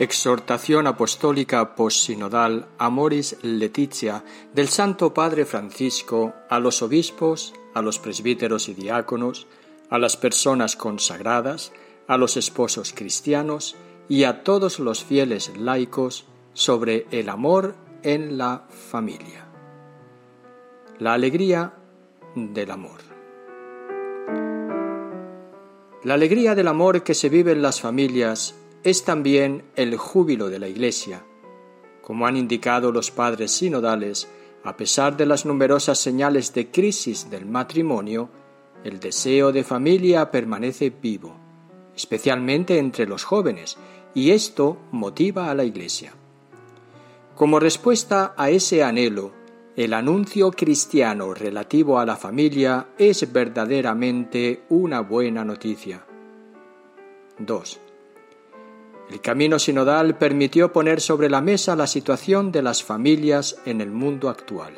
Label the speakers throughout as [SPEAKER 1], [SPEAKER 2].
[SPEAKER 1] Exhortación Apostólica Postsinodal Amoris Leticia del Santo Padre Francisco a los obispos, a los presbíteros y diáconos, a las personas consagradas, a los esposos cristianos y a todos los fieles laicos sobre el amor en la familia. La alegría del amor. La alegría del amor que se vive en las familias es también el júbilo de la Iglesia. Como han indicado los padres sinodales, a pesar de las numerosas señales de crisis del matrimonio, el deseo de familia permanece vivo, especialmente entre los jóvenes, y esto motiva a la Iglesia. Como respuesta a ese anhelo, el anuncio cristiano relativo a la familia es verdaderamente una buena noticia. 2. El camino sinodal permitió poner sobre la mesa la situación de las familias en el mundo actual,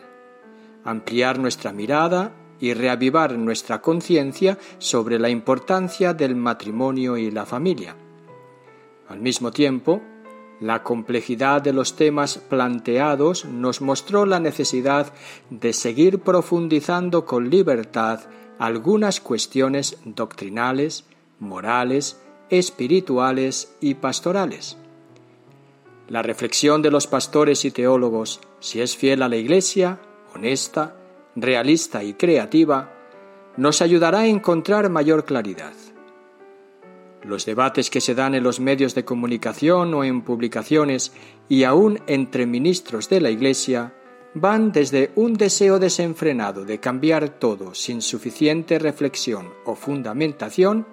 [SPEAKER 1] ampliar nuestra mirada y reavivar nuestra conciencia sobre la importancia del matrimonio y la familia. Al mismo tiempo, la complejidad de los temas planteados nos mostró la necesidad de seguir profundizando con libertad algunas cuestiones doctrinales, morales espirituales y pastorales. La reflexión de los pastores y teólogos, si es fiel a la Iglesia, honesta, realista y creativa, nos ayudará a encontrar mayor claridad. Los debates que se dan en los medios de comunicación o en publicaciones y aún entre ministros de la Iglesia van desde un deseo desenfrenado de cambiar todo sin suficiente reflexión o fundamentación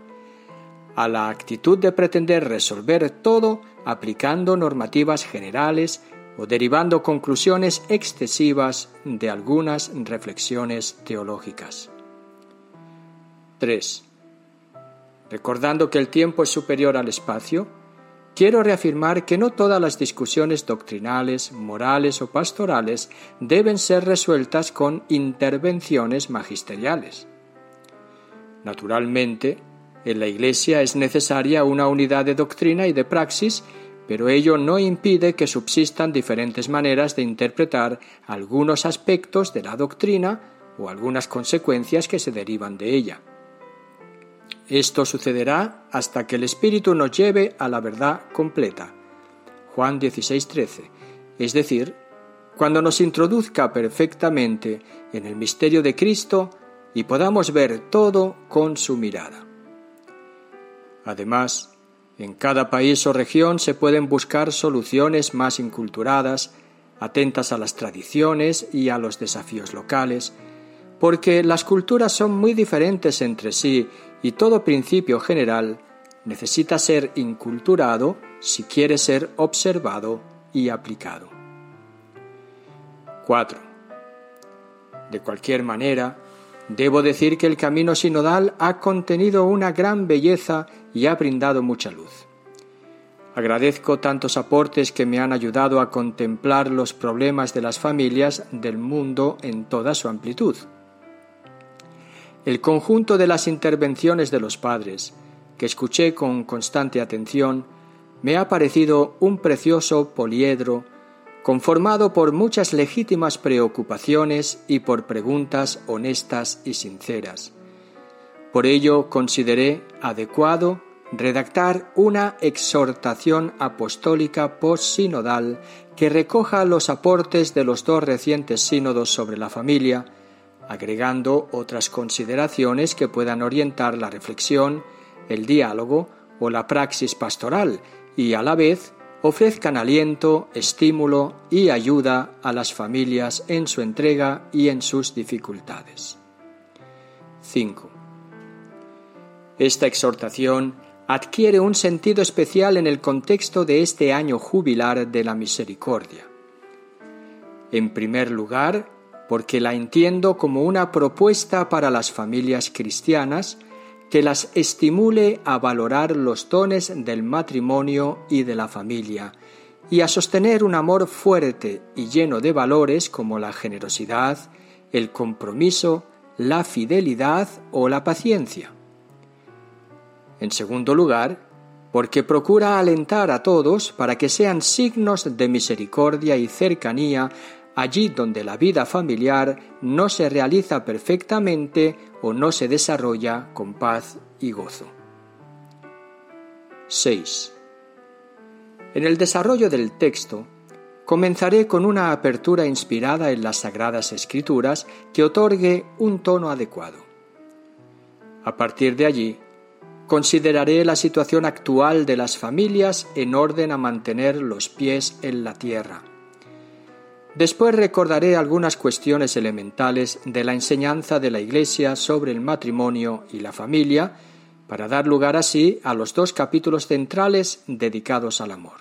[SPEAKER 1] a la actitud de pretender resolver todo aplicando normativas generales o derivando conclusiones excesivas de algunas reflexiones teológicas. 3. Recordando que el tiempo es superior al espacio, quiero reafirmar que no todas las discusiones doctrinales, morales o pastorales deben ser resueltas con intervenciones magisteriales. Naturalmente, en la Iglesia es necesaria una unidad de doctrina y de praxis, pero ello no impide que subsistan diferentes maneras de interpretar algunos aspectos de la doctrina o algunas consecuencias que se derivan de ella. Esto sucederá hasta que el Espíritu nos lleve a la verdad completa. Juan 16:13, es decir, cuando nos introduzca perfectamente en el misterio de Cristo y podamos ver todo con su mirada. Además, en cada país o región se pueden buscar soluciones más inculturadas, atentas a las tradiciones y a los desafíos locales, porque las culturas son muy diferentes entre sí y todo principio general necesita ser inculturado si quiere ser observado y aplicado. 4. De cualquier manera, Debo decir que el camino sinodal ha contenido una gran belleza y ha brindado mucha luz. Agradezco tantos aportes que me han ayudado a contemplar los problemas de las familias del mundo en toda su amplitud. El conjunto de las intervenciones de los padres, que escuché con constante atención, me ha parecido un precioso poliedro conformado por muchas legítimas preocupaciones y por preguntas honestas y sinceras. Por ello consideré adecuado redactar una exhortación apostólica post-sinodal que recoja los aportes de los dos recientes sínodos sobre la familia, agregando otras consideraciones que puedan orientar la reflexión, el diálogo o la praxis pastoral y a la vez ofrezcan aliento, estímulo y ayuda a las familias en su entrega y en sus dificultades. 5. Esta exhortación adquiere un sentido especial en el contexto de este año jubilar de la misericordia. En primer lugar, porque la entiendo como una propuesta para las familias cristianas que las estimule a valorar los dones del matrimonio y de la familia, y a sostener un amor fuerte y lleno de valores como la generosidad, el compromiso, la fidelidad o la paciencia. En segundo lugar, porque procura alentar a todos para que sean signos de misericordia y cercanía allí donde la vida familiar no se realiza perfectamente o no se desarrolla con paz y gozo. 6. En el desarrollo del texto, comenzaré con una apertura inspirada en las Sagradas Escrituras que otorgue un tono adecuado. A partir de allí, consideraré la situación actual de las familias en orden a mantener los pies en la tierra Después recordaré algunas cuestiones elementales de la enseñanza de la Iglesia sobre el matrimonio y la familia, para dar lugar así a los dos capítulos centrales dedicados al amor.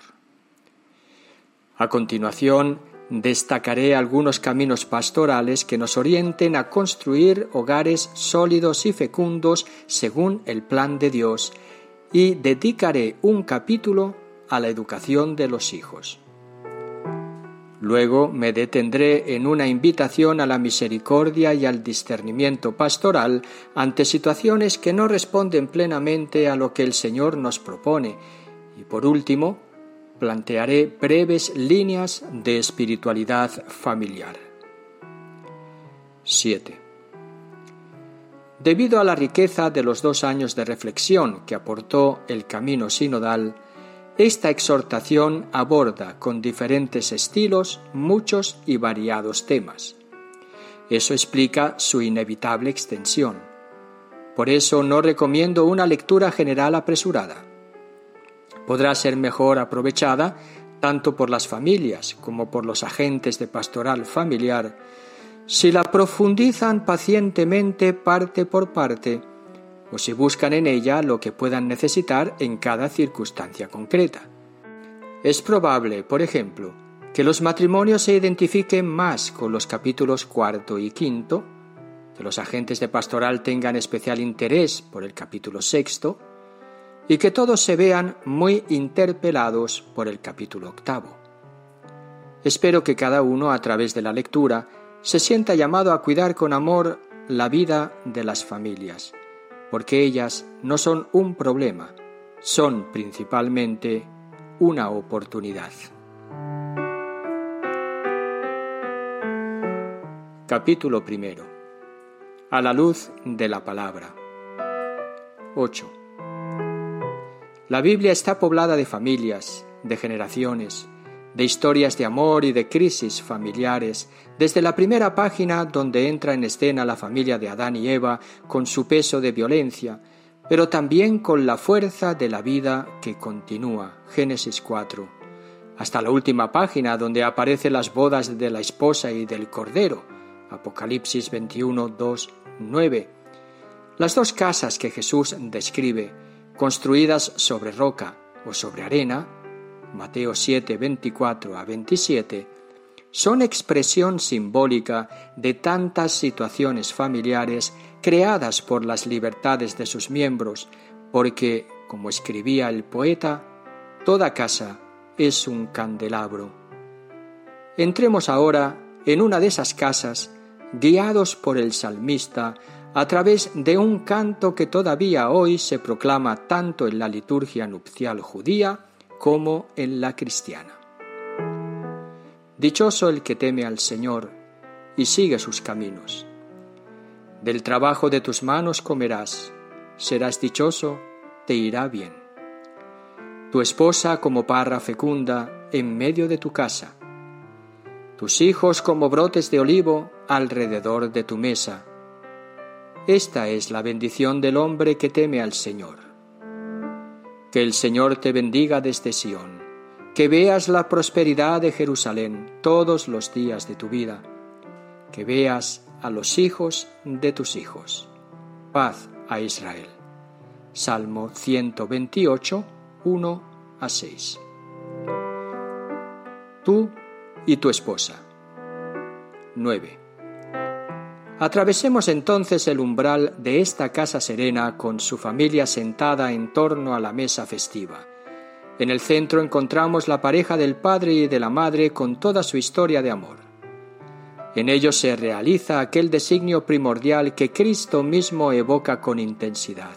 [SPEAKER 1] A continuación, destacaré algunos caminos pastorales que nos orienten a construir hogares sólidos y fecundos según el plan de Dios, y dedicaré un capítulo a la educación de los hijos. Luego me detendré en una invitación a la misericordia y al discernimiento pastoral ante situaciones que no responden plenamente a lo que el Señor nos propone. Y por último, plantearé breves líneas de espiritualidad familiar. 7. Debido a la riqueza de los dos años de reflexión que aportó el camino sinodal, esta exhortación aborda con diferentes estilos muchos y variados temas. Eso explica su inevitable extensión. Por eso no recomiendo una lectura general apresurada. Podrá ser mejor aprovechada tanto por las familias como por los agentes de pastoral familiar si la profundizan pacientemente parte por parte o si buscan en ella lo que puedan necesitar en cada circunstancia concreta. Es probable, por ejemplo, que los matrimonios se identifiquen más con los capítulos cuarto y quinto, que los agentes de pastoral tengan especial interés por el capítulo sexto, y que todos se vean muy interpelados por el capítulo octavo. Espero que cada uno, a través de la lectura, se sienta llamado a cuidar con amor la vida de las familias, porque ellas no son un problema, son principalmente una oportunidad. Capítulo primero. A la luz de la palabra. 8. La Biblia está poblada de familias, de generaciones, de historias de amor y de crisis familiares, desde la primera página donde entra en escena la familia de Adán y Eva con su peso de violencia, pero también con la fuerza de la vida que continúa, Génesis 4, hasta la última página donde aparecen las bodas de la esposa y del cordero, Apocalipsis 21, 2, 9. Las dos casas que Jesús describe, construidas sobre roca o sobre arena, Mateo 7, 24 a 27, son expresión simbólica de tantas situaciones familiares creadas por las libertades de sus miembros, porque, como escribía el poeta, toda casa es un candelabro. Entremos ahora en una de esas casas, guiados por el salmista, a través de un canto que todavía hoy se proclama tanto en la liturgia nupcial judía como en la cristiana. Dichoso el que teme al Señor y sigue sus caminos. Del trabajo de tus manos comerás, serás dichoso, te irá bien. Tu esposa como parra fecunda en medio de tu casa, tus hijos como brotes de olivo alrededor de tu mesa. Esta es la bendición del hombre que teme al Señor. Que el Señor te bendiga desde Sión, que veas la prosperidad de Jerusalén todos los días de tu vida, que veas a los hijos de tus hijos. Paz a Israel. Salmo 128, 1 a 6. Tú y tu esposa. 9. Atravesemos entonces el umbral de esta casa serena con su familia sentada en torno a la mesa festiva. En el centro encontramos la pareja del padre y de la madre con toda su historia de amor. En ellos se realiza aquel designio primordial que Cristo mismo evoca con intensidad.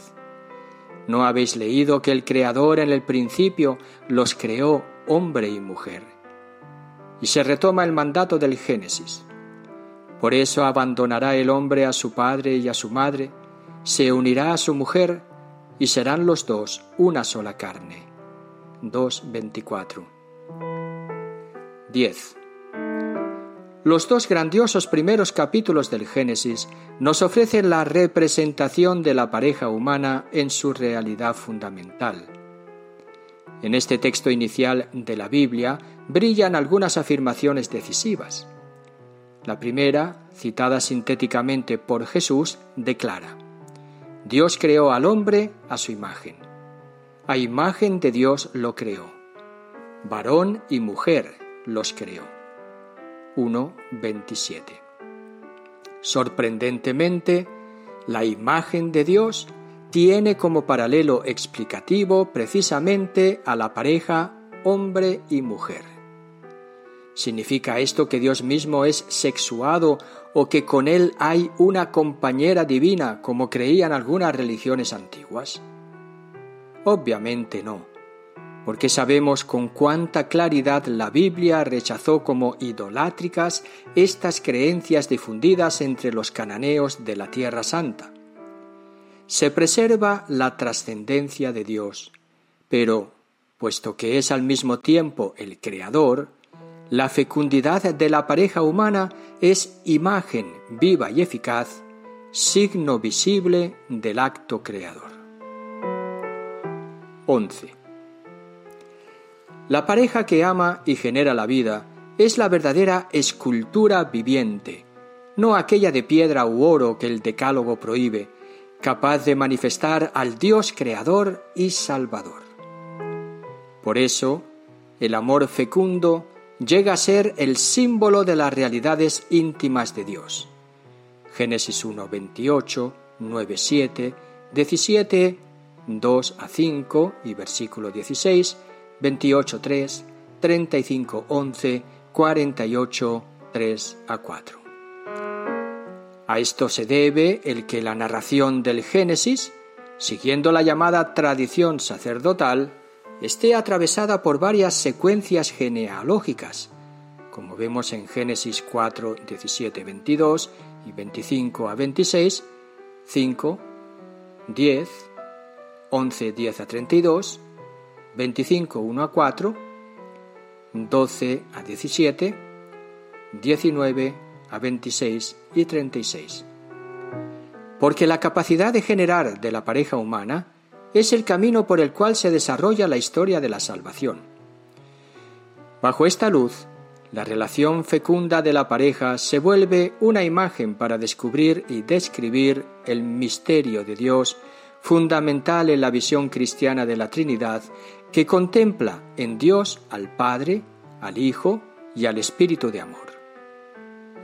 [SPEAKER 1] ¿No habéis leído que el Creador en el principio los creó hombre y mujer? Y se retoma el mandato del Génesis. Por eso abandonará el hombre a su padre y a su madre, se unirá a su mujer, y serán los dos una sola carne. 2.24. 10. Los dos grandiosos primeros capítulos del Génesis nos ofrecen la representación de la pareja humana en su realidad fundamental. En este texto inicial de la Biblia brillan algunas afirmaciones decisivas. La primera, citada sintéticamente por Jesús, declara, Dios creó al hombre a su imagen. A imagen de Dios lo creó. Varón y mujer los creó. 1.27. Sorprendentemente, la imagen de Dios tiene como paralelo explicativo precisamente a la pareja hombre y mujer. ¿Significa esto que Dios mismo es sexuado o que con él hay una compañera divina como creían algunas religiones antiguas? Obviamente no porque sabemos con cuánta claridad la Biblia rechazó como idolátricas estas creencias difundidas entre los cananeos de la Tierra Santa. Se preserva la trascendencia de Dios, pero, puesto que es al mismo tiempo el Creador, la fecundidad de la pareja humana es imagen viva y eficaz, signo visible del acto creador. 11. La pareja que ama y genera la vida es la verdadera escultura viviente, no aquella de piedra u oro que el decálogo prohíbe, capaz de manifestar al Dios creador y salvador. Por eso, el amor fecundo llega a ser el símbolo de las realidades íntimas de Dios. Génesis 1, 28, 9, 7, 17, 2 a 5 y versículo 16, 28.3, 35.11, 48.3 a 4. A esto se debe el que la narración del Génesis, siguiendo la llamada tradición sacerdotal, esté atravesada por varias secuencias genealógicas, como vemos en Génesis 4, 17, 22 y 25 a 26, 5, 10, 11, 10 a 32, 25, 1 a 4, 12 a 17, 19 a 26 y 36. Porque la capacidad de generar de la pareja humana es el camino por el cual se desarrolla la historia de la salvación. Bajo esta luz, la relación fecunda de la pareja se vuelve una imagen para descubrir y describir el misterio de Dios fundamental en la visión cristiana de la Trinidad que contempla en Dios al Padre, al Hijo y al Espíritu de amor.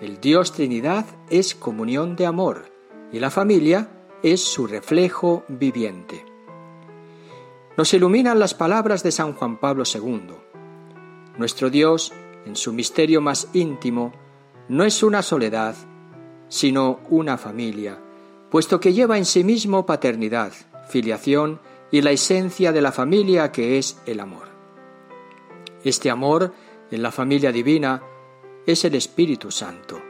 [SPEAKER 1] El Dios Trinidad es comunión de amor y la familia es su reflejo viviente. Nos iluminan las palabras de San Juan Pablo II. Nuestro Dios, en su misterio más íntimo, no es una soledad, sino una familia, puesto que lleva en sí mismo paternidad, filiación y la esencia de la familia que es el amor. Este amor en la familia divina es el Espíritu Santo.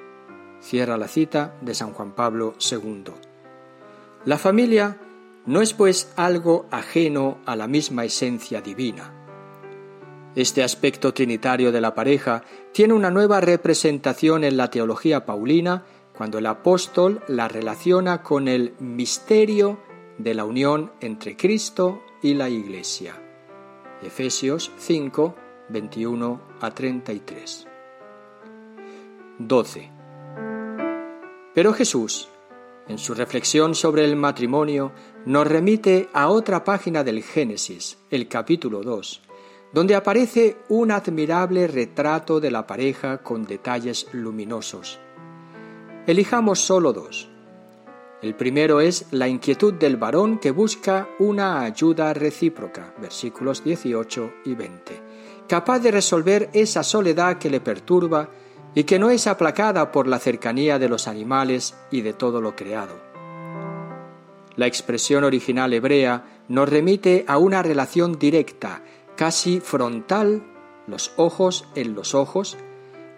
[SPEAKER 1] Cierra la cita de San Juan Pablo II. La familia no es pues algo ajeno a la misma esencia divina. Este aspecto trinitario de la pareja tiene una nueva representación en la teología paulina cuando el apóstol la relaciona con el misterio de la unión entre Cristo y la Iglesia. Efesios 5, 21 a 33. 12. Pero Jesús, en su reflexión sobre el matrimonio, nos remite a otra página del Génesis, el capítulo 2, donde aparece un admirable retrato de la pareja con detalles luminosos. Elijamos solo dos. El primero es la inquietud del varón que busca una ayuda recíproca, versículos 18 y 20, capaz de resolver esa soledad que le perturba y que no es aplacada por la cercanía de los animales y de todo lo creado. La expresión original hebrea nos remite a una relación directa, casi frontal, los ojos en los ojos,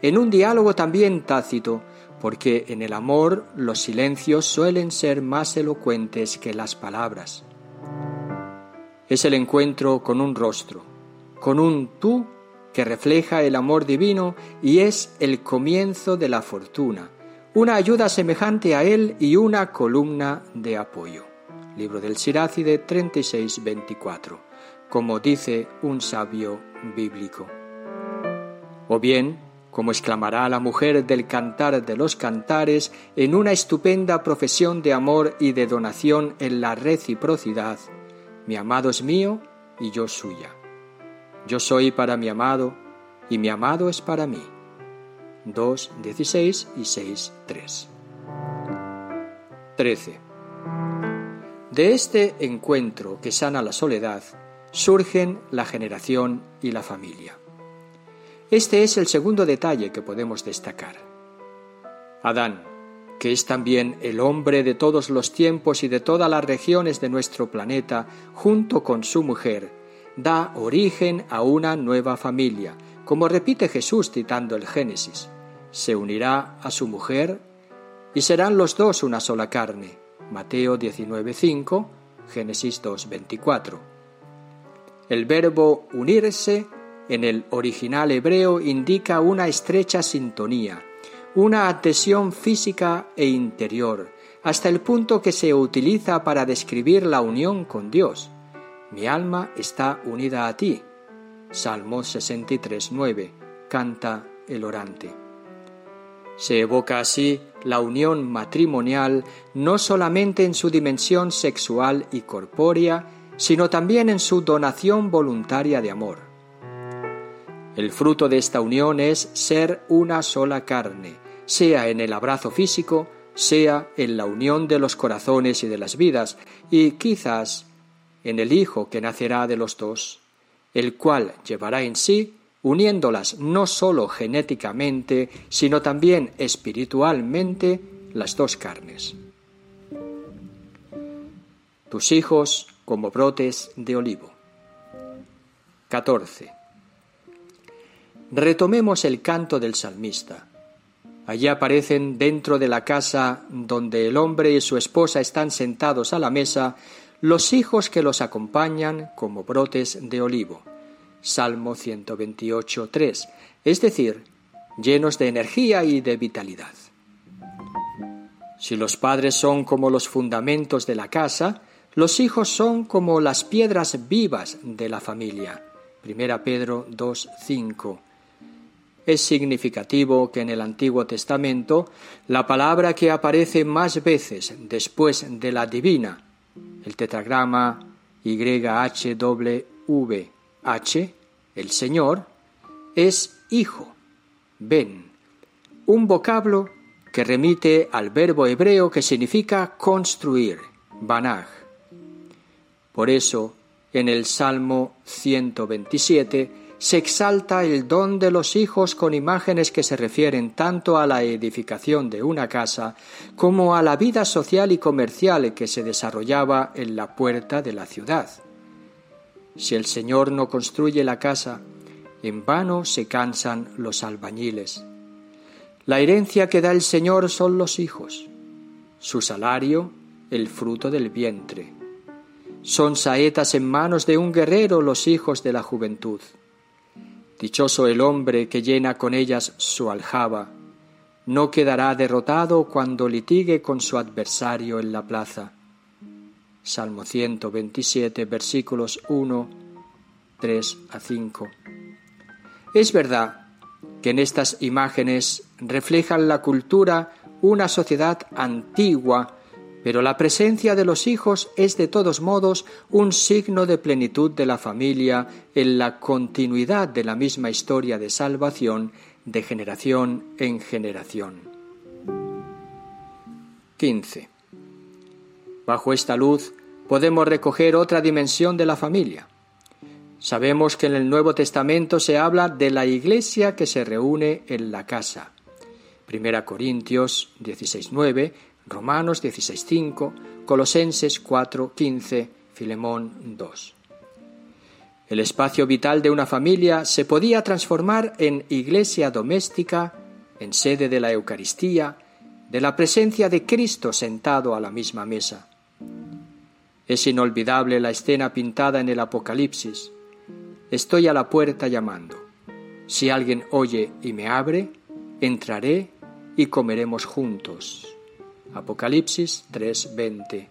[SPEAKER 1] en un diálogo también tácito, porque en el amor los silencios suelen ser más elocuentes que las palabras. Es el encuentro con un rostro, con un tú que refleja el amor divino y es el comienzo de la fortuna, una ayuda semejante a él y una columna de apoyo. Libro del Siracide 36-24, como dice un sabio bíblico. O bien, como exclamará la mujer del cantar de los cantares en una estupenda profesión de amor y de donación en la reciprocidad, mi amado es mío y yo suya. Yo soy para mi amado y mi amado es para mí. 2, 16 y 6, 3. 13. De este encuentro que sana la soledad surgen la generación y la familia. Este es el segundo detalle que podemos destacar. Adán, que es también el hombre de todos los tiempos y de todas las regiones de nuestro planeta, junto con su mujer, da origen a una nueva familia, como repite Jesús citando el Génesis. Se unirá a su mujer y serán los dos una sola carne. Mateo 19.5, Génesis 2.24. El verbo unirse en el original hebreo indica una estrecha sintonía, una adhesión física e interior, hasta el punto que se utiliza para describir la unión con Dios. Mi alma está unida a ti. Salmo 63, 9. Canta el orante. Se evoca así la unión matrimonial no solamente en su dimensión sexual y corpórea, sino también en su donación voluntaria de amor. El fruto de esta unión es ser una sola carne, sea en el abrazo físico, sea en la unión de los corazones y de las vidas, y quizás en el Hijo que nacerá de los dos, el cual llevará en sí, uniéndolas no sólo genéticamente, sino también espiritualmente, las dos carnes. Tus hijos como brotes de olivo. 14. Retomemos el canto del salmista. Allí aparecen dentro de la casa donde el hombre y su esposa están sentados a la mesa los hijos que los acompañan como brotes de olivo. Salmo 128, 3, es decir, llenos de energía y de vitalidad. Si los padres son como los fundamentos de la casa, los hijos son como las piedras vivas de la familia. Primera Pedro 2, 5. Es significativo que en el Antiguo Testamento la palabra que aparece más veces después de la divina, el tetragrama YHWH, el Señor, es hijo, ven, un vocablo que remite al verbo hebreo que significa construir, banaj. Por eso, en el Salmo 127 se exalta el don de los hijos con imágenes que se refieren tanto a la edificación de una casa como a la vida social y comercial que se desarrollaba en la puerta de la ciudad. Si el Señor no construye la casa, en vano se cansan los albañiles. La herencia que da el Señor son los hijos, su salario el fruto del vientre. Son saetas en manos de un guerrero los hijos de la juventud. Dichoso el hombre que llena con ellas su aljaba, no quedará derrotado cuando litigue con su adversario en la plaza. Salmo 127, versículos 1, 3 a 5. Es verdad que en estas imágenes reflejan la cultura una sociedad antigua pero la presencia de los hijos es de todos modos un signo de plenitud de la familia en la continuidad de la misma historia de salvación de generación en generación. 15. Bajo esta luz podemos recoger otra dimensión de la familia. Sabemos que en el Nuevo Testamento se habla de la iglesia que se reúne en la casa. Primera Corintios 16.9 Romanos 16.5, Colosenses 4.15, Filemón 2. El espacio vital de una familia se podía transformar en iglesia doméstica, en sede de la Eucaristía, de la presencia de Cristo sentado a la misma mesa. Es inolvidable la escena pintada en el Apocalipsis. Estoy a la puerta llamando. Si alguien oye y me abre, entraré y comeremos juntos. Apocalipsis 3:20.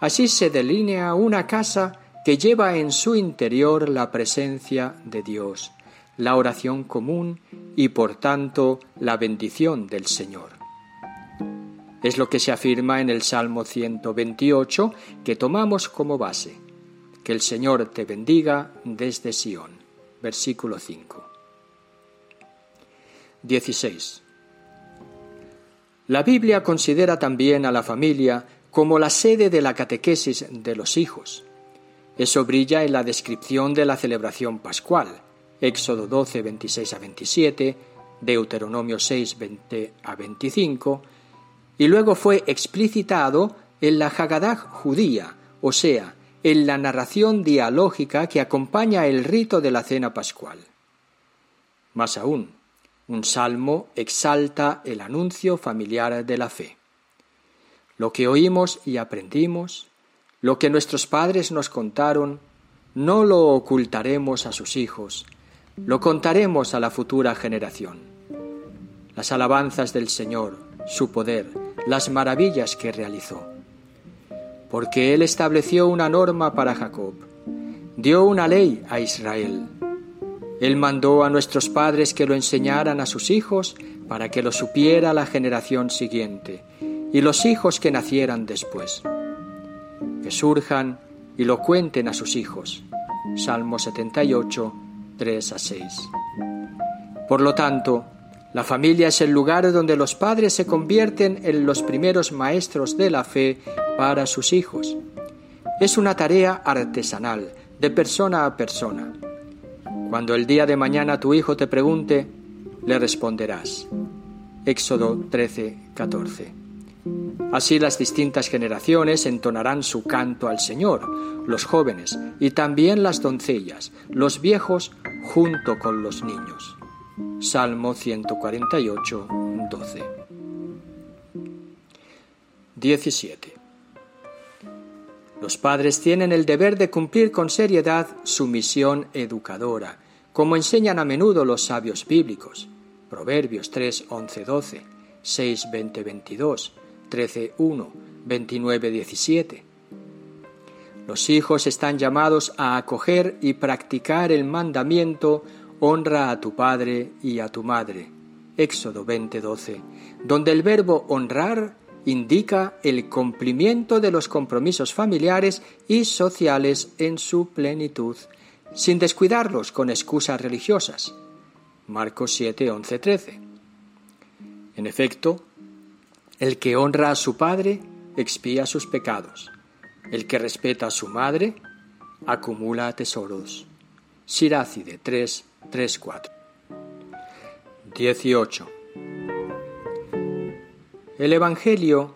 [SPEAKER 1] Así se delinea una casa que lleva en su interior la presencia de Dios, la oración común y por tanto la bendición del Señor. Es lo que se afirma en el Salmo 128 que tomamos como base. Que el Señor te bendiga desde Sión. Versículo 5. 16. La Biblia considera también a la familia como la sede de la catequesis de los hijos. Eso brilla en la descripción de la celebración pascual, Éxodo 12, 26 a 27, Deuteronomio 6, 20 a 25, y luego fue explicitado en la Haggadah judía, o sea, en la narración dialógica que acompaña el rito de la cena pascual. Más aún, un salmo exalta el anuncio familiar de la fe. Lo que oímos y aprendimos, lo que nuestros padres nos contaron, no lo ocultaremos a sus hijos, lo contaremos a la futura generación. Las alabanzas del Señor, su poder, las maravillas que realizó. Porque Él estableció una norma para Jacob, dio una ley a Israel. Él mandó a nuestros padres que lo enseñaran a sus hijos para que lo supiera la generación siguiente y los hijos que nacieran después que surjan y lo cuenten a sus hijos. Salmo 78, 3 a 6. Por lo tanto, la familia es el lugar donde los padres se convierten en los primeros maestros de la fe para sus hijos. Es una tarea artesanal, de persona a persona. Cuando el día de mañana tu hijo te pregunte, le responderás. Éxodo 13, 14. Así las distintas generaciones entonarán su canto al Señor, los jóvenes y también las doncellas, los viejos junto con los niños. Salmo 148, 12. 17. Los padres tienen el deber de cumplir con seriedad su misión educadora, como enseñan a menudo los sabios bíblicos. Proverbios 3, 11, 12, 6, 20, 22, 13.1, 29.17. Los hijos están llamados a acoger y practicar el mandamiento honra a tu padre y a tu madre. Éxodo 20:12, donde el verbo honrar indica el cumplimiento de los compromisos familiares y sociales en su plenitud, sin descuidarlos con excusas religiosas. Marcos 7, 13. En efecto, el que honra a su padre expía sus pecados. El que respeta a su madre acumula tesoros. Sirácide 3, 3, 4. 18. El Evangelio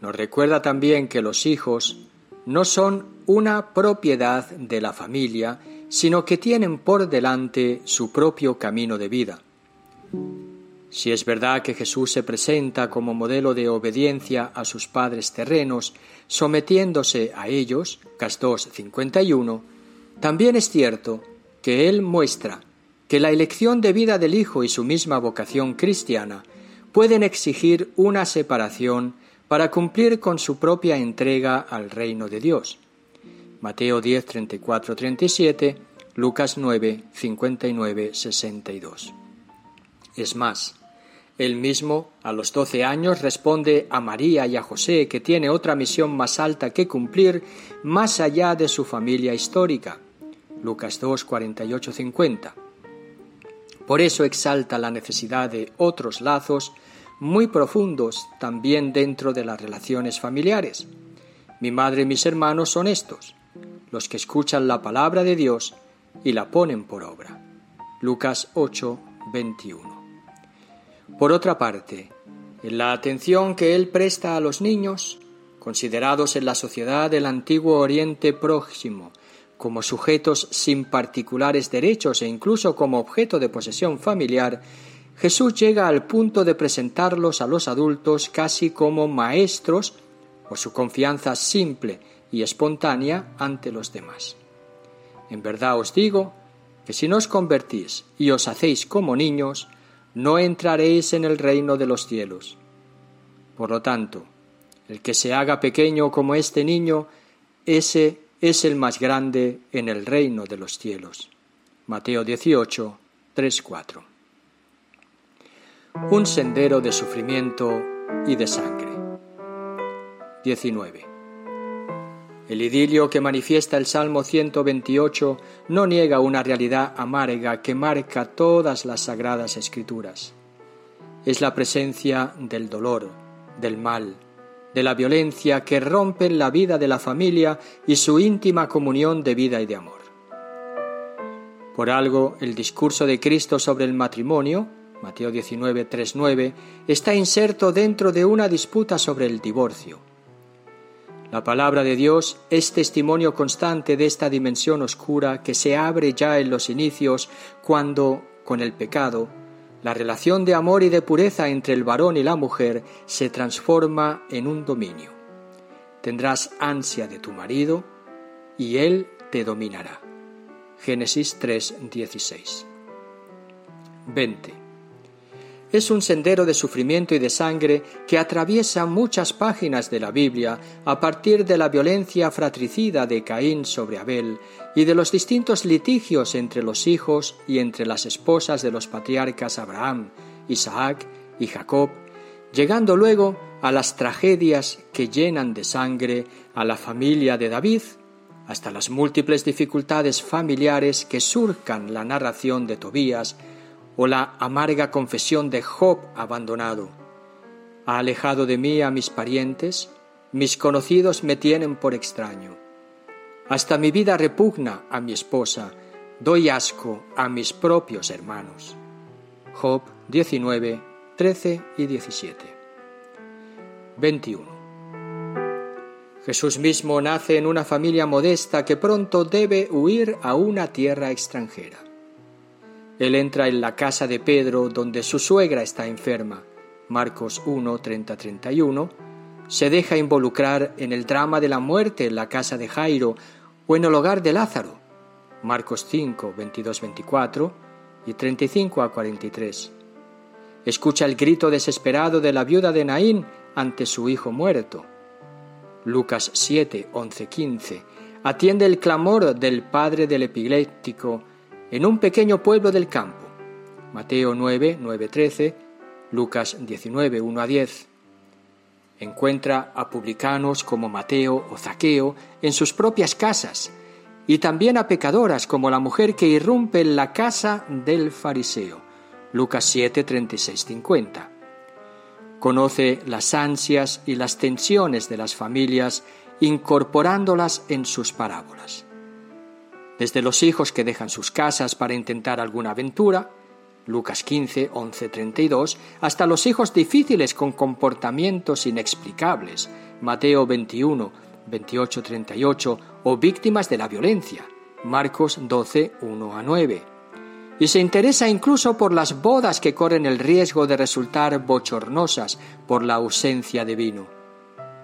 [SPEAKER 1] nos recuerda también que los hijos no son una propiedad de la familia, sino que tienen por delante su propio camino de vida. Si es verdad que Jesús se presenta como modelo de obediencia a sus padres terrenos, sometiéndose a ellos, Castos 51, también es cierto que Él muestra que la elección de vida del Hijo y su misma vocación cristiana pueden exigir una separación para cumplir con su propia entrega al reino de Dios. Mateo 10, 34, 37, Lucas 9, 59, 62. Es más, él mismo, a los doce años, responde a María y a José que tiene otra misión más alta que cumplir más allá de su familia histórica. Lucas 2, 48, 50. Por eso exalta la necesidad de otros lazos muy profundos también dentro de las relaciones familiares. Mi madre y mis hermanos son estos, los que escuchan la palabra de Dios y la ponen por obra. Lucas 8, 21. Por otra parte, en la atención que él presta a los niños, considerados en la sociedad del antiguo Oriente Próximo como sujetos sin particulares derechos e incluso como objeto de posesión familiar, Jesús llega al punto de presentarlos a los adultos casi como maestros por su confianza simple y espontánea ante los demás. En verdad os digo que si no os convertís y os hacéis como niños, no entraréis en el reino de los cielos. Por lo tanto, el que se haga pequeño como este niño, ese es el más grande en el reino de los cielos. Mateo 18, 3, 4. Un sendero de sufrimiento y de sangre. 19. El idilio que manifiesta el Salmo 128 no niega una realidad amarga que marca todas las sagradas escrituras. Es la presencia del dolor, del mal, de la violencia que rompen la vida de la familia y su íntima comunión de vida y de amor. Por algo, el discurso de Cristo sobre el matrimonio, Mateo 19, 9, está inserto dentro de una disputa sobre el divorcio. La palabra de Dios es testimonio constante de esta dimensión oscura que se abre ya en los inicios cuando, con el pecado, la relación de amor y de pureza entre el varón y la mujer se transforma en un dominio. Tendrás ansia de tu marido y él te dominará. Génesis 3:16. 20 es un sendero de sufrimiento y de sangre que atraviesa muchas páginas de la Biblia a partir de la violencia fratricida de Caín sobre Abel y de los distintos litigios entre los hijos y entre las esposas de los patriarcas Abraham, Isaac y Jacob, llegando luego a las tragedias que llenan de sangre a la familia de David, hasta las múltiples dificultades familiares que surcan la narración de Tobías o la amarga confesión de Job abandonado. Ha alejado de mí a mis parientes, mis conocidos me tienen por extraño. Hasta mi vida repugna a mi esposa, doy asco a mis propios hermanos. Job 19, 13 y 17. 21. Jesús mismo nace en una familia modesta que pronto debe huir a una tierra extranjera. Él entra en la casa de Pedro donde su suegra está enferma, Marcos 1, 30-31, se deja involucrar en el drama de la muerte en la casa de Jairo o en el hogar de Lázaro, Marcos 5, 22-24 y 35 a 43. Escucha el grito desesperado de la viuda de Naín ante su hijo muerto. Lucas 7, 11, 15. Atiende el clamor del padre del epiléptico en un pequeño pueblo del campo. Mateo 9, 9, 13, Lucas 19, 1 a 10. Encuentra a publicanos como Mateo o Zaqueo en sus propias casas y también a pecadoras como la mujer que irrumpe en la casa del fariseo. Lucas 7, 36, 50. Conoce las ansias y las tensiones de las familias incorporándolas en sus parábolas desde los hijos que dejan sus casas para intentar alguna aventura, Lucas 15, 11, 32, hasta los hijos difíciles con comportamientos inexplicables, Mateo 21, 28, 38, o víctimas de la violencia, Marcos 12, 1 a 9. Y se interesa incluso por las bodas que corren el riesgo de resultar bochornosas por la ausencia de vino,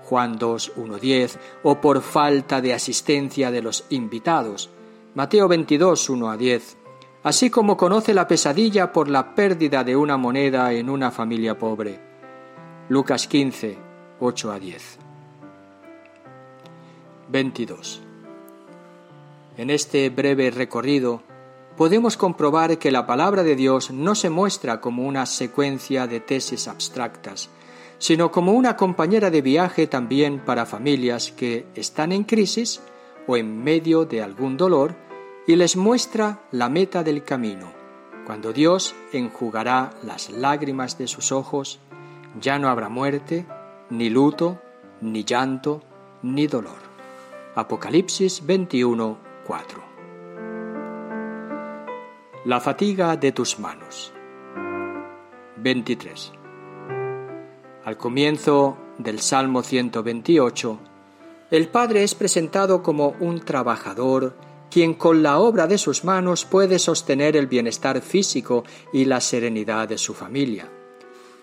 [SPEAKER 1] Juan 2, 1, 10, o por falta de asistencia de los invitados, Mateo 22, 1 a 10, así como conoce la pesadilla por la pérdida de una moneda en una familia pobre. Lucas 15, 8 a 10. 22. En este breve recorrido podemos comprobar que la palabra de Dios no se muestra como una secuencia de tesis abstractas, sino como una compañera de viaje también para familias que están en crisis o en medio de algún dolor y les muestra la meta del camino, cuando Dios enjugará las lágrimas de sus ojos, ya no habrá muerte, ni luto, ni llanto, ni dolor. Apocalipsis 21, 4. La fatiga de tus manos. 23. Al comienzo del Salmo 128, el Padre es presentado como un trabajador, quien con la obra de sus manos puede sostener el bienestar físico y la serenidad de su familia.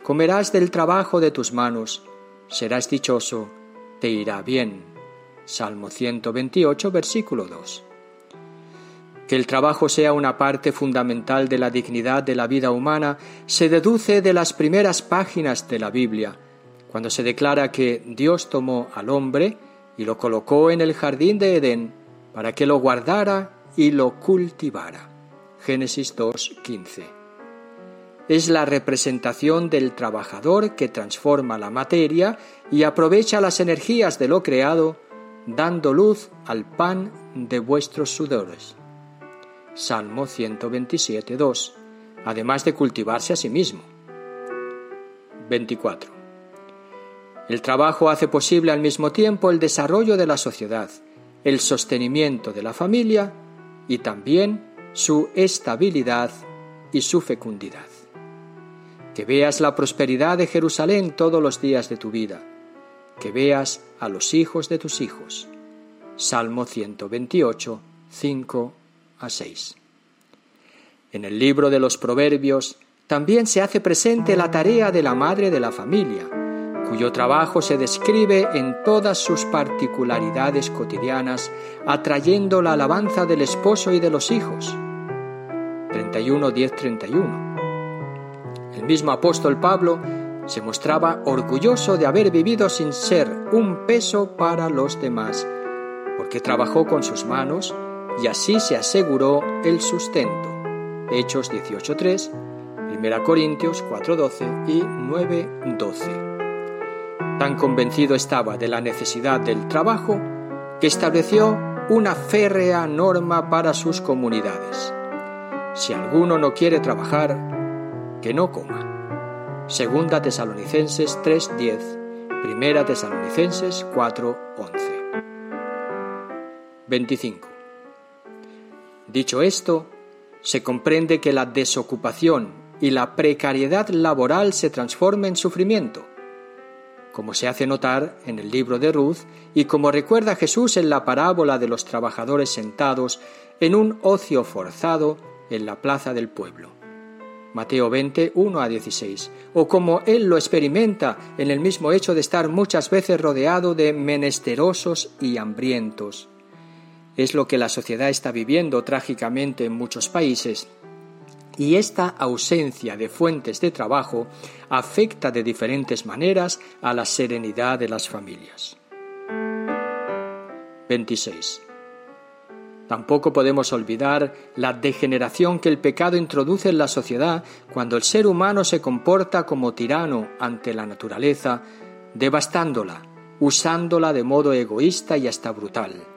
[SPEAKER 1] Comerás del trabajo de tus manos, serás dichoso, te irá bien. Salmo 128, versículo 2. Que el trabajo sea una parte fundamental de la dignidad de la vida humana se deduce de las primeras páginas de la Biblia, cuando se declara que Dios tomó al hombre y lo colocó en el jardín de Edén para que lo guardara y lo cultivara. Génesis 2.15. Es la representación del trabajador que transforma la materia y aprovecha las energías de lo creado, dando luz al pan de vuestros sudores. Salmo 127.2, además de cultivarse a sí mismo. 24. El trabajo hace posible al mismo tiempo el desarrollo de la sociedad, el sostenimiento de la familia y también su estabilidad y su fecundidad. Que veas la prosperidad de Jerusalén todos los días de tu vida, que veas a los hijos de tus hijos. Salmo 128, 5 a 6. En el libro de los Proverbios también se hace presente la tarea de la madre de la familia, cuyo trabajo se describe en todas sus particularidades cotidianas, atrayendo la alabanza del esposo y de los hijos. 31, 10, 31. El mismo apóstol Pablo se mostraba orgulloso de haber vivido sin ser un peso para los demás, porque trabajó con sus manos y así se aseguró el sustento. Hechos 18.3, 1 Corintios 4.12 y 9.12. Tan convencido estaba de la necesidad del trabajo que estableció una férrea norma para sus comunidades. Si alguno no quiere trabajar, que no coma. Segunda Tesalonicenses 3:10, Primera Tesalonicenses 4:11. 25. Dicho esto, se comprende que la desocupación y la precariedad laboral se transformen en sufrimiento como se hace notar en el libro de Ruth y como recuerda Jesús en la parábola de los trabajadores sentados en un ocio forzado en la plaza del pueblo. Mateo 20, 1 a 16, o como él lo experimenta en el mismo hecho de estar muchas veces rodeado de menesterosos y hambrientos. Es lo que la sociedad está viviendo trágicamente en muchos países y esta ausencia de fuentes de trabajo afecta de diferentes maneras a la serenidad de las familias. 26. Tampoco podemos olvidar la degeneración que el pecado introduce en la sociedad cuando el ser humano se comporta como tirano ante la naturaleza, devastándola, usándola de modo egoísta y hasta brutal.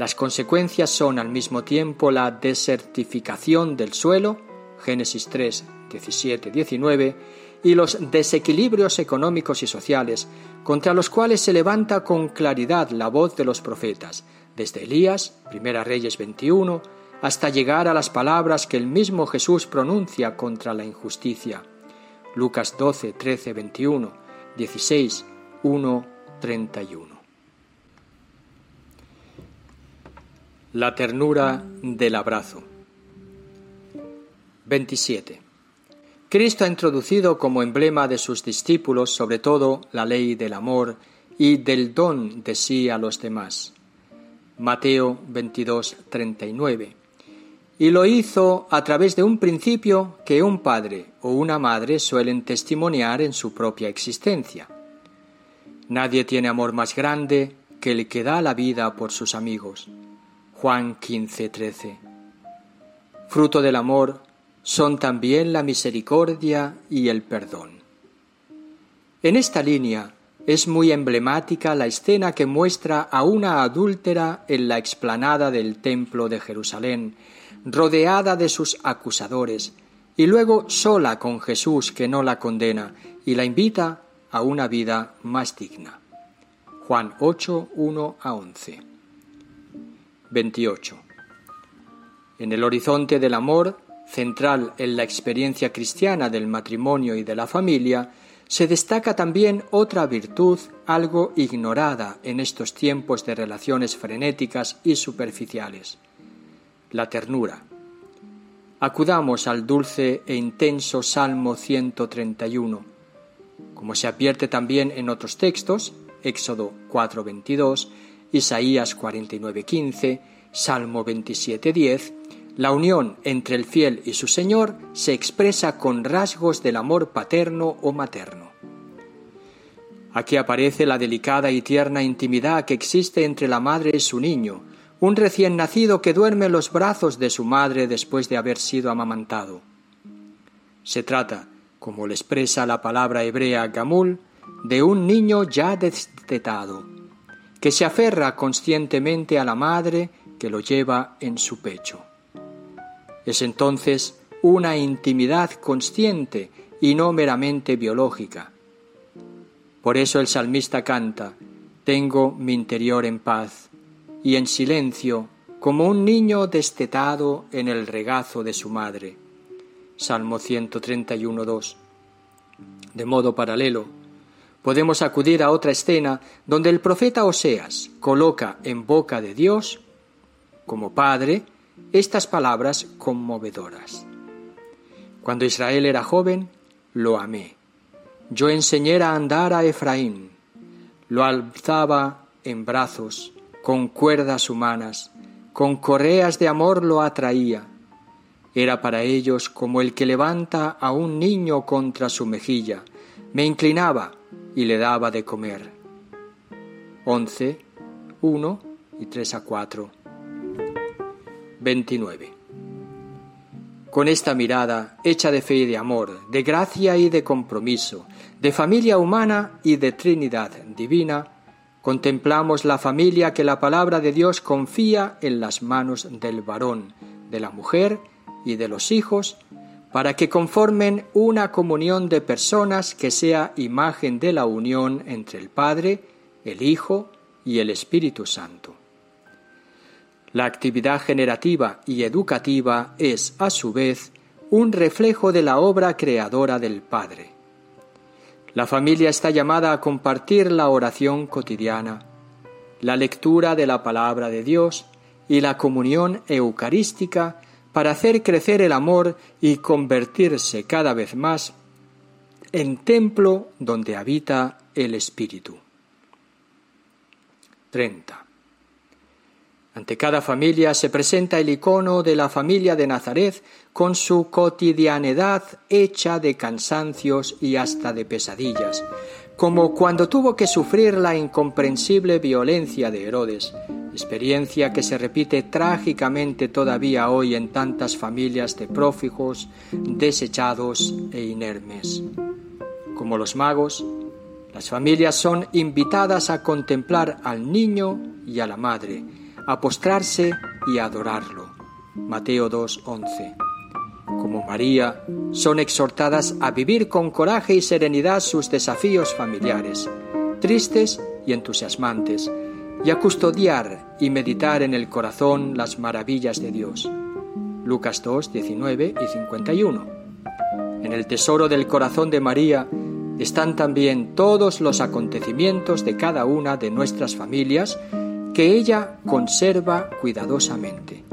[SPEAKER 1] Las consecuencias son al mismo tiempo la desertificación del suelo, Génesis 3, 17, 19, y los desequilibrios económicos y sociales, contra los cuales se levanta con claridad la voz de los profetas, desde Elías, Primera Reyes 21, hasta llegar a las palabras que el mismo Jesús pronuncia contra la injusticia. Lucas 12, 13, 21, 16, 1, 31. La ternura del abrazo. 27. Cristo ha introducido como emblema de sus discípulos sobre todo la ley del amor y del don de sí a los demás. Mateo 22, 39. Y lo hizo a través de un principio que un padre o una madre suelen testimoniar en su propia existencia. Nadie tiene amor más grande que el que da la vida por sus amigos. Juan 15:13. Fruto del amor son también la misericordia y el perdón. En esta línea es muy emblemática la escena que muestra a una adúltera en la explanada del Templo de Jerusalén, rodeada de sus acusadores, y luego sola con Jesús que no la condena y la invita a una vida más digna. Juan 8, 1 a 11. 28. En el horizonte del amor, central en la experiencia cristiana del matrimonio y de la familia, se destaca también otra virtud algo ignorada en estos tiempos de relaciones frenéticas y superficiales, la ternura. Acudamos al dulce e intenso Salmo 131, como se advierte también en otros textos, Éxodo 4:22, Isaías 49:15, Salmo 27:10, la unión entre el fiel y su Señor se expresa con rasgos del amor paterno o materno. Aquí aparece la delicada y tierna intimidad que existe entre la madre y su niño, un recién nacido que duerme en los brazos de su madre después de haber sido amamantado. Se trata, como le expresa la palabra hebrea gamul, de un niño ya destetado, que se aferra conscientemente a la madre que lo lleva en su pecho. Es entonces una intimidad consciente y no meramente biológica. Por eso el salmista canta, Tengo mi interior en paz y en silencio como un niño destetado en el regazo de su madre. Salmo 131.2. De modo paralelo, podemos acudir a otra escena donde el profeta Oseas coloca en boca de Dios, como Padre, estas palabras conmovedoras. Cuando Israel era joven, lo amé. Yo enseñé a andar a Efraín, lo alzaba en brazos, con cuerdas humanas, con correas de amor lo atraía. Era para ellos como el que levanta a un niño contra su mejilla. Me inclinaba y le daba de comer. 11, 1 y 3 a 4. 29. Con esta mirada hecha de fe y de amor, de gracia y de compromiso, de familia humana y de Trinidad divina, contemplamos la familia que la palabra de Dios confía en las manos del varón, de la mujer y de los hijos, para que conformen una comunión de personas que sea imagen de la unión entre el Padre, el Hijo y el Espíritu Santo. La actividad generativa y educativa es, a su vez, un reflejo de la obra creadora del Padre. La familia está llamada a compartir la oración cotidiana, la lectura de la palabra de Dios y la comunión eucarística para hacer crecer el amor y convertirse cada vez más en templo donde habita el Espíritu. 30. Ante cada familia se presenta el icono de la familia de Nazaret con su cotidianidad hecha de cansancios y hasta de pesadillas, como cuando tuvo que sufrir la incomprensible violencia de Herodes, experiencia que se repite trágicamente todavía hoy en tantas familias de prófugos, desechados e inermes. Como los magos, las familias son invitadas a contemplar al niño y a la madre, a postrarse y a adorarlo. Mateo 2.11. Como María, son exhortadas a vivir con coraje y serenidad sus desafíos familiares, tristes y entusiasmantes, y a custodiar y meditar en el corazón las maravillas de Dios. Lucas 2, 19 y 51. En el tesoro del corazón de María están también todos los acontecimientos de cada una de nuestras familias que ella conserva cuidadosamente.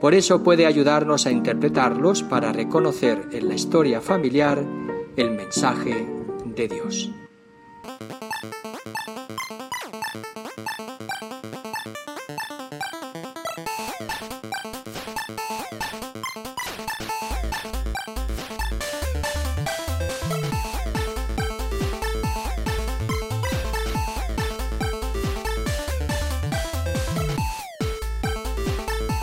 [SPEAKER 1] Por eso puede ayudarnos a interpretarlos para reconocer en la historia familiar el mensaje de Dios.